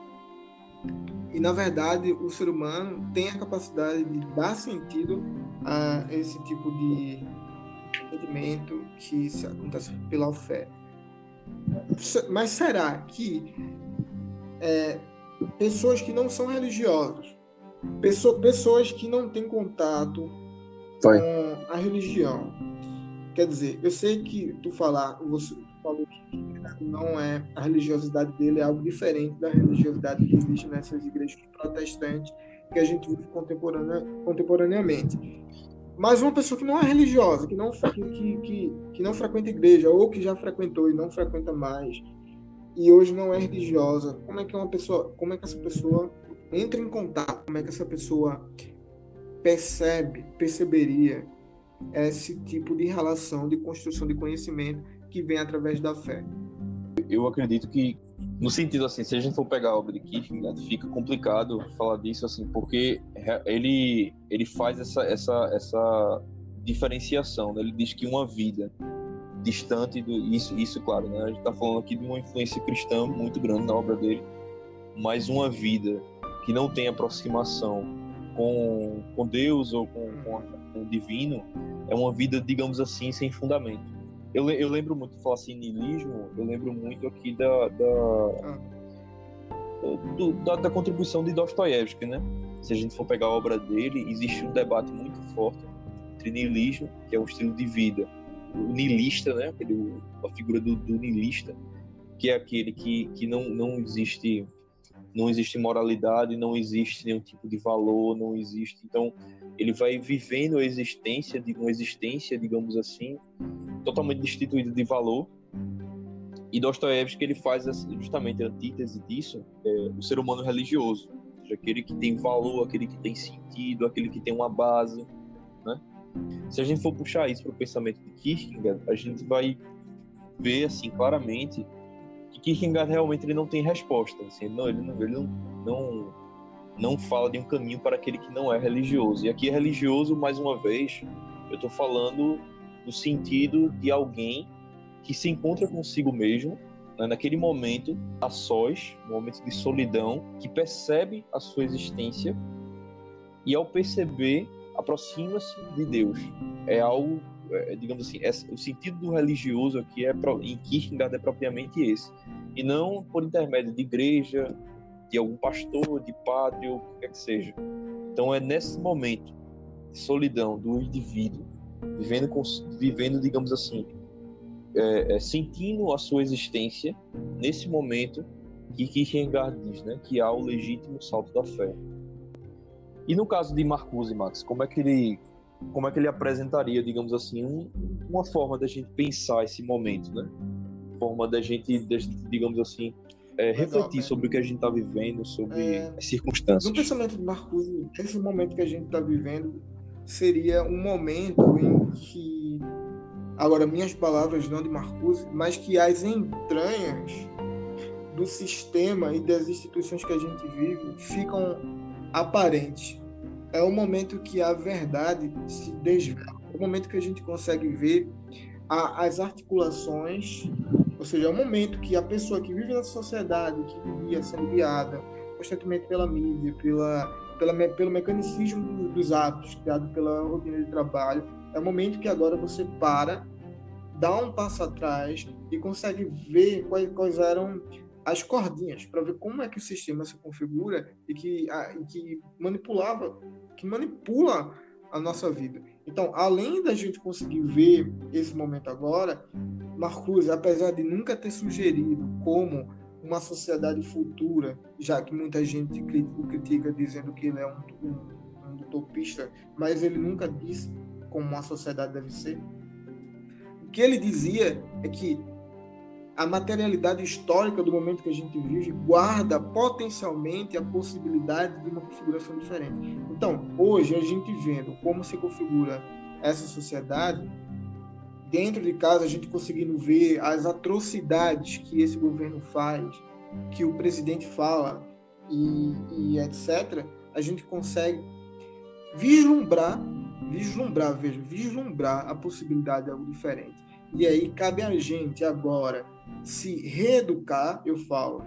E, na verdade, o ser humano tem a capacidade de dar sentido a esse tipo de sentimento que acontece pela fé. Mas será que é, pessoas que não são religiosas, pessoas que não têm contato Foi. com a religião, quer dizer, eu sei que tu falar, você, falou que não é a religiosidade dele é algo diferente da religiosidade que existe nessas igrejas protestantes que a gente vive contemporânea, contemporaneamente. Mas uma pessoa que não é religiosa, que não, que, que, que não frequenta igreja, ou que já frequentou e não frequenta mais, e hoje não é religiosa, como é que uma pessoa, como é que essa pessoa entra em contato, como é que essa pessoa percebe, perceberia esse tipo de relação de construção de conhecimento que vem através da fé. Eu acredito que, no sentido assim, se a gente for pegar a obra de Kierkegaard, fica complicado falar disso, assim, porque ele, ele faz essa, essa, essa diferenciação, né? ele diz que uma vida distante do isso isso claro né a gente está falando aqui de uma influência cristã muito grande na obra dele mas uma vida que não tem aproximação com, com Deus ou com, com, com o divino é uma vida digamos assim sem fundamento eu, eu lembro muito, falar assim, niilismo, eu lembro muito aqui da, da, do, da, da, contribuição de Dostoiévski, né? Se a gente for pegar a obra dele, existe um debate muito forte entre niilismo, que é um estilo de vida, o niilista, né? Aquele, a figura do, do que é aquele que, que não, não existe não existe moralidade, não existe nenhum tipo de valor, não existe. Então, ele vai vivendo a existência de uma existência, digamos assim, totalmente destituída de valor. E Dostoiévski ele faz justamente a antítese disso, é, o ser humano religioso, seja, aquele que tem valor, aquele que tem sentido, aquele que tem uma base, né? Se a gente for puxar isso para o pensamento de Kierkegaard, a gente vai ver assim claramente que Kierkegaard realmente ele não tem resposta, assim, não, ele não, ele não, não não fala de um caminho para aquele que não é religioso. E aqui é religioso, mais uma vez, eu estou falando no sentido de alguém que se encontra consigo mesmo, né, naquele momento, a sós, no momento de solidão, que percebe a sua existência e, ao perceber, aproxima-se de Deus. É algo, é, digamos assim, é, o sentido do religioso aqui é, em Kierkegaard é propriamente esse. E não por intermédio de igreja, de algum pastor, de padre ou o que quer que seja. Então é nesse momento de solidão do indivíduo, vivendo, com, vivendo digamos assim, é, é, sentindo a sua existência, nesse momento que Kierkegaard diz né, que há o legítimo salto da fé. E no caso de Marcuse, Max, como é que ele como é que ele apresentaria, digamos assim, um, uma forma da gente pensar esse momento, né? Forma da gente, digamos assim, é, refletir sobre o que a gente está vivendo, sobre é, as circunstâncias. No pensamento de Marcuse, esse momento que a gente está vivendo seria um momento em que, agora minhas palavras não de Marcuse, mas que as entranhas do sistema e das instituições que a gente vive ficam aparentes. É o momento que a verdade se desvela. É o momento que a gente consegue ver a, as articulações ou seja, é um momento que a pessoa que vive na sociedade, que vivia sendo guiada constantemente pela mídia, pela, pela, pelo mecanicismo dos atos criado pela rotina de trabalho. É o momento que agora você para, dá um passo atrás e consegue ver quais, quais eram as cordinhas para ver como é que o sistema se configura e que, a, e que manipulava, que manipula a nossa vida. Então, além da gente conseguir ver esse momento agora, Marcuse, apesar de nunca ter sugerido como uma sociedade futura, já que muita gente o critica dizendo que ele é um, um, um utopista, mas ele nunca disse como uma sociedade deve ser. O que ele dizia é que a materialidade histórica do momento que a gente vive guarda potencialmente a possibilidade de uma configuração diferente. Então, hoje, a gente vendo como se configura essa sociedade, dentro de casa, a gente conseguindo ver as atrocidades que esse governo faz, que o presidente fala e, e etc., a gente consegue vislumbrar, vislumbrar, veja, vislumbrar a possibilidade de algo diferente. E aí cabe a gente agora se reeducar, eu falo,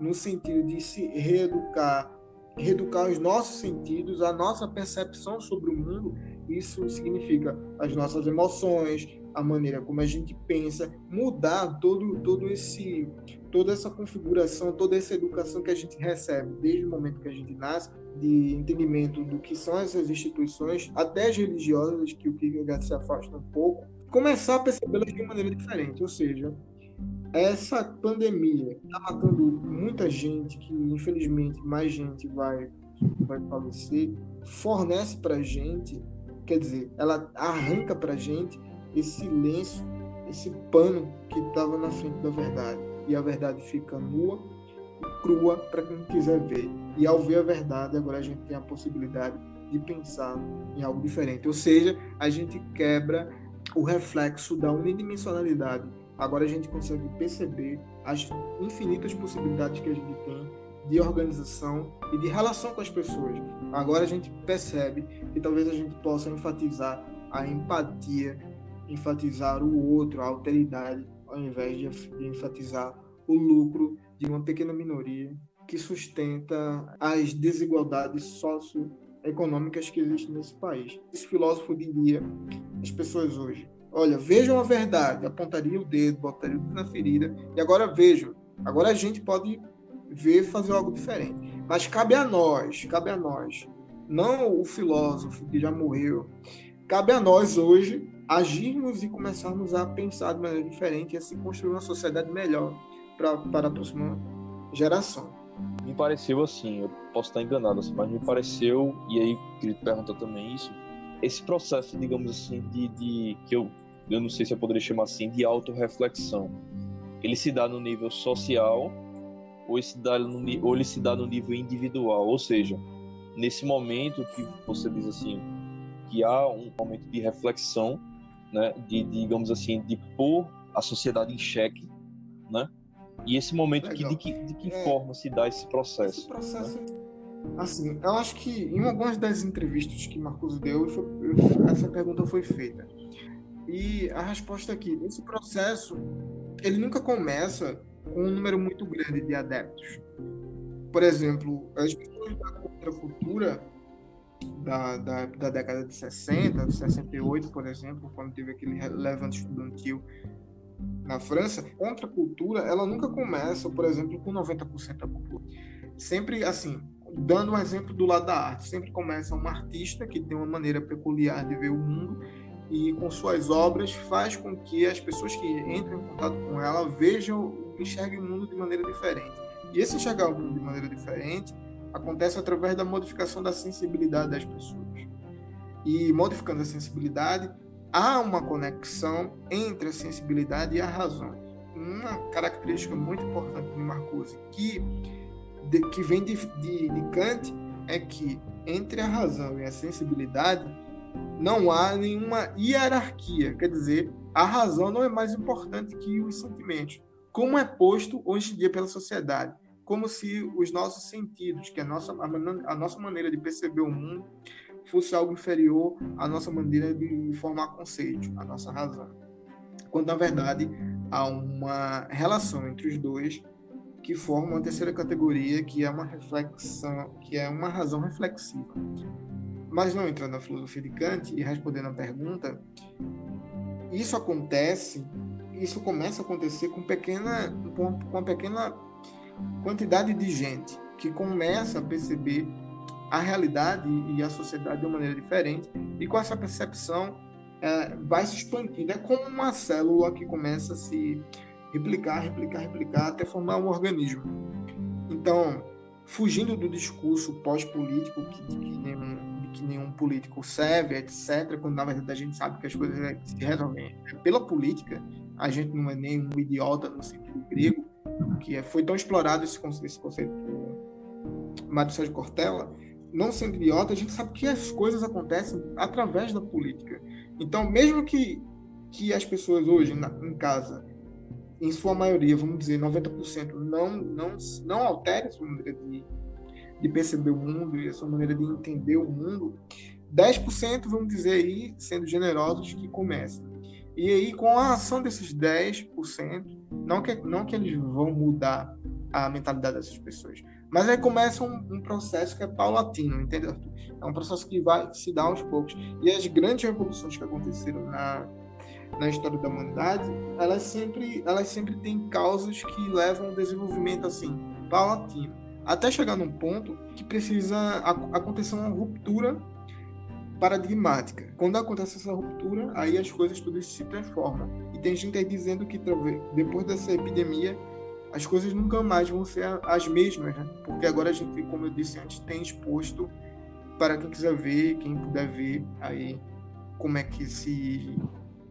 no sentido de se reeducar, reeducar os nossos sentidos, a nossa percepção sobre o mundo. Isso significa as nossas emoções, a maneira como a gente pensa, mudar todo, todo esse, toda essa configuração, toda essa educação que a gente recebe desde o momento que a gente nasce, de entendimento do que são essas instituições, até as religiosas, que o Kierkegaard se afasta um pouco, começar a percebê-las de maneira diferente, ou seja, essa pandemia está matando muita gente, que infelizmente mais gente vai, vai falecer, fornece para gente, quer dizer, ela arranca para gente esse lenço, esse pano que estava na frente da verdade. E a verdade fica nua e crua para quem quiser ver. E ao ver a verdade, agora a gente tem a possibilidade de pensar em algo diferente. Ou seja, a gente quebra o reflexo da unidimensionalidade agora a gente consegue perceber as infinitas possibilidades que a gente tem de organização e de relação com as pessoas. Agora a gente percebe que talvez a gente possa enfatizar a empatia, enfatizar o outro, a alteridade, ao invés de enfatizar o lucro de uma pequena minoria que sustenta as desigualdades socioeconômicas que existem nesse país. Esse filósofo diria: as pessoas hoje Olha, vejam a verdade, apontaria o dedo, botaria o dedo na ferida, e agora vejam. Agora a gente pode ver fazer algo diferente. Mas cabe a nós, cabe a nós, não o filósofo que já morreu, cabe a nós hoje agirmos e começarmos a pensar de maneira diferente e assim construir uma sociedade melhor pra, para a próxima geração. Me pareceu assim, eu posso estar enganado, assim, mas me pareceu, e aí queria te perguntar também isso, esse processo, digamos assim, de, de que eu eu não sei se eu poderia chamar assim, de autorreflexão. Ele se dá no nível social ou ele se dá no, ou ele se dá no nível individual, ou seja, nesse momento que você diz assim, que há um momento de reflexão, né, de, digamos assim, de pôr a sociedade em xeque, né? E esse momento que, de que, de que é, forma se dá esse processo? Esse processo, né? assim, eu acho que em algumas das entrevistas que Marcos deu, essa pergunta foi feita. E a resposta aqui, esse processo, ele nunca começa com um número muito grande de adeptos. Por exemplo, as pessoas da contracultura da, da, da década de 60, 68, por exemplo, quando teve aquele levante estudantil na França, contra cultura, ela nunca começa, por exemplo, com 90% da população. Sempre assim, dando um exemplo do lado da arte, sempre começa um artista que tem uma maneira peculiar de ver o mundo e com suas obras faz com que as pessoas que entram em contato com ela vejam, enxerguem o mundo de maneira diferente. E esse enxergar o mundo de maneira diferente acontece através da modificação da sensibilidade das pessoas. E modificando a sensibilidade, há uma conexão entre a sensibilidade e a razão. Uma característica muito importante de Marcuse que, de, que vem de, de, de Kant é que entre a razão e a sensibilidade não há nenhuma hierarquia, quer dizer, a razão não é mais importante que os sentimentos, como é posto hoje em dia pela sociedade, como se os nossos sentidos, que é a nossa, a nossa maneira de perceber o mundo, fosse algo inferior à nossa maneira de formar conceito, à nossa razão. Quando, na verdade, há uma relação entre os dois que formam uma terceira categoria, que é uma reflexão, que é uma razão reflexiva. Mas não entrando na filosofia de Kant e respondendo a pergunta, isso acontece, isso começa a acontecer com pequena, com uma pequena quantidade de gente que começa a perceber a realidade e a sociedade de uma maneira diferente e com essa percepção é, vai se expandindo. É como uma célula que começa a se replicar, replicar, replicar, até formar um organismo. Então, fugindo do discurso pós-político que, que nenhum, que nenhum político serve, etc., quando na verdade a gente sabe que as coisas é, se resolvem pela política, a gente não é nem um idiota no sentido grego, que é, foi tão explorado esse conceito, esse conceito Sérgio Cortella, não sendo idiota, a gente sabe que as coisas acontecem através da política. Então, mesmo que, que as pessoas hoje na, em casa em sua maioria, vamos dizer, 90%, não, não, não altere a sua maneira de, de perceber o mundo e a sua maneira de entender o mundo, 10%, vamos dizer aí, sendo generosos, que começam. E aí, com a ação desses 10%, não que, não que eles vão mudar a mentalidade dessas pessoas, mas aí começa um, um processo que é paulatino, entendeu? É um processo que vai se dar aos poucos. E as grandes revoluções que aconteceram na, na história da humanidade, elas sempre, elas sempre têm causas que levam ao desenvolvimento assim, paulatino, até chegar num ponto que precisa acontecer uma ruptura paradigmática. Quando acontece essa ruptura, aí as coisas todas se transformam. E tem gente aí dizendo que depois dessa epidemia, as coisas nunca mais vão ser as mesmas, né? Porque agora a gente, como eu disse antes, tem exposto para quem quiser ver, quem puder ver aí como é que se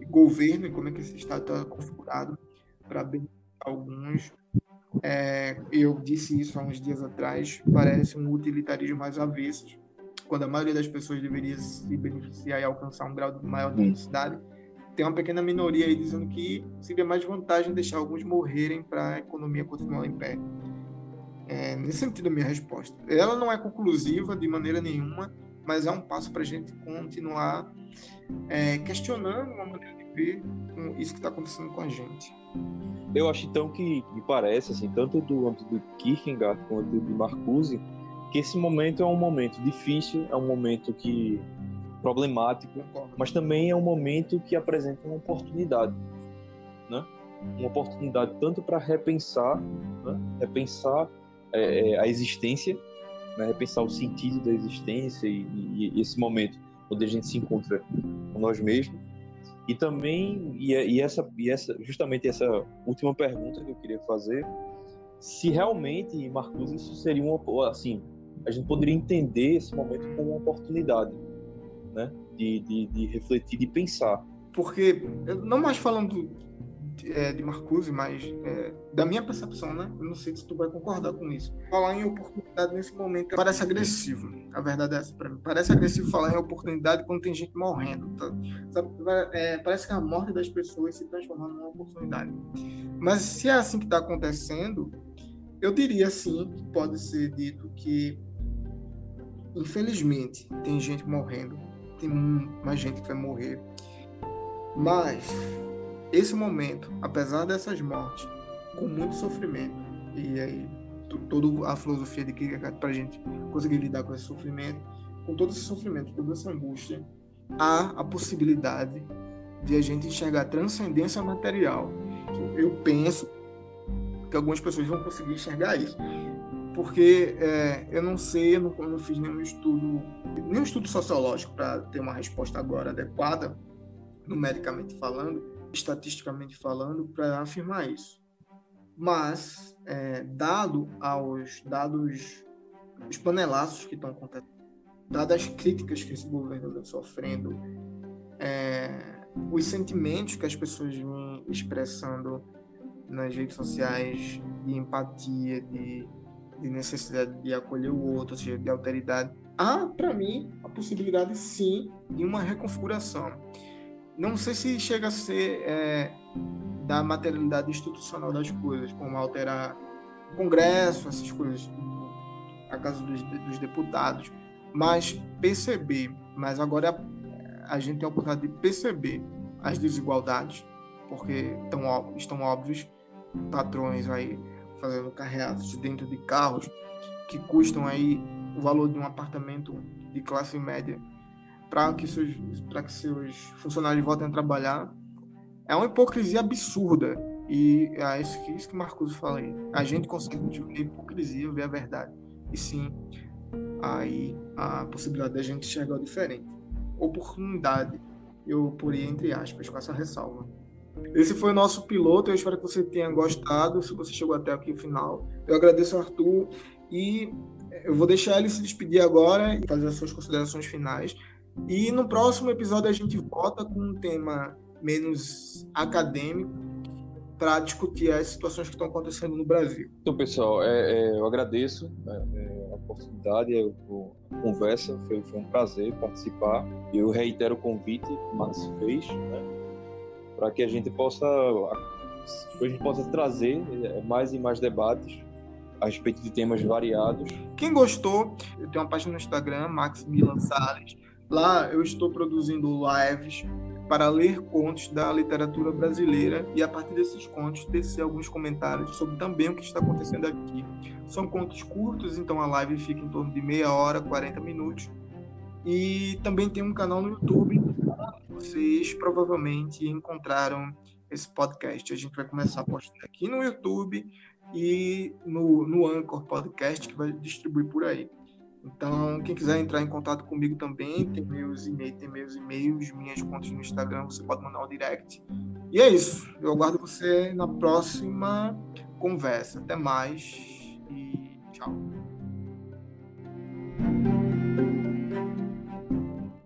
governo e como é que esse Estado está configurado para alguns. É, eu disse isso há uns dias atrás, parece um utilitarismo mais avesso, quando a maioria das pessoas deveria se beneficiar e alcançar um grau maior de felicidade. Tem uma pequena minoria aí dizendo que seria mais vantagem deixar alguns morrerem para a economia continuar em pé. É, nesse sentido, a minha resposta. Ela não é conclusiva de maneira nenhuma, mas é um passo para a gente continuar é, questionando uma maneira de ver isso que está acontecendo com a gente. Eu acho então que me parece, assim, tanto do âmbito do Kierkegaard quanto do Marcuse, que esse momento é um momento difícil, é um momento que problemático, mas também é um momento que apresenta uma oportunidade, né? Uma oportunidade tanto para repensar, né? repensar é, é, a existência, né? repensar o sentido da existência e, e, e esse momento onde a gente se encontra com nós mesmos. E também, e, e, essa, e essa, justamente essa última pergunta que eu queria fazer, se realmente, Marcos, isso seria uma, assim, a gente poderia entender esse momento como uma oportunidade, né, de, de, de refletir, de pensar. Porque, não mais falando é, de Marcuse, mas é, da minha percepção, né? Eu não sei se tu vai concordar com isso. Falar em oportunidade nesse momento parece agressivo. A verdade é essa para mim. Parece agressivo falar em oportunidade quando tem gente morrendo. Tá? Sabe? É, parece que a morte das pessoas se transforma numa oportunidade. Mas se é assim que está acontecendo, eu diria sim que pode ser dito que, infelizmente, tem gente morrendo. Tem mais gente que vai morrer. Mas esse momento, apesar dessas mortes, com muito sofrimento, e aí toda a filosofia de Kierkegaard para a gente conseguir lidar com esse sofrimento, com todo esse sofrimento, toda essa angústia, há a possibilidade de a gente enxergar transcendência material. Eu penso que algumas pessoas vão conseguir enxergar isso. Porque é, eu não sei, eu não, eu não fiz nenhum estudo, nenhum estudo sociológico para ter uma resposta agora adequada, numericamente falando, estatisticamente falando, para afirmar isso. Mas, é, dado aos dados, os panelaços que estão acontecendo, dadas as críticas que esse governo vem sofrendo, é, os sentimentos que as pessoas vêm expressando nas redes sociais de empatia, de, de necessidade de acolher o outro, ou seja, de alteridade, há, para mim, a possibilidade, sim, de uma reconfiguração não sei se chega a ser é, da materialidade institucional das coisas, como alterar o Congresso, essas coisas, a casa dos, dos deputados, mas perceber, mas agora a gente tem a oportunidade de perceber as desigualdades, porque estão, estão óbvios patrões aí fazendo carreatas dentro de carros que custam aí o valor de um apartamento de classe média para que seus que seus funcionários voltem a trabalhar. É uma hipocrisia absurda. E é isso que, isso que Marcos falei a gente consegue ver a hipocrisia ver a verdade. E sim aí a possibilidade da gente enxergar o diferente. Oportunidade. Eu porei entre aspas com essa ressalva. Esse foi o nosso piloto. Eu espero que você tenha gostado. Se você chegou até aqui no final, eu agradeço ao Arthur. E eu vou deixar ele se despedir agora e fazer as suas considerações finais. E no próximo episódio a gente volta com um tema menos acadêmico para discutir as situações que estão acontecendo no Brasil. Então, pessoal, é, é, eu agradeço né, é, a oportunidade, a conversa, foi, foi, um prazer participar. Eu reitero o convite que o Max fez, né, para que a gente possa a gente possa trazer é, mais e mais debates a respeito de temas variados. Quem gostou, eu tenho uma página no Instagram, Max Milan Salles. Lá eu estou produzindo lives para ler contos da literatura brasileira e a partir desses contos tecer alguns comentários sobre também o que está acontecendo aqui. São contos curtos, então a live fica em torno de meia hora, 40 minutos. E também tem um canal no YouTube vocês provavelmente encontraram esse podcast. A gente vai começar a postar aqui no YouTube e no, no Anchor Podcast, que vai distribuir por aí. Então, quem quiser entrar em contato comigo também, tem meus e-mails, tem meus e-mails, minhas contas no Instagram, você pode mandar um direct. E é isso. Eu aguardo você na próxima conversa. Até mais.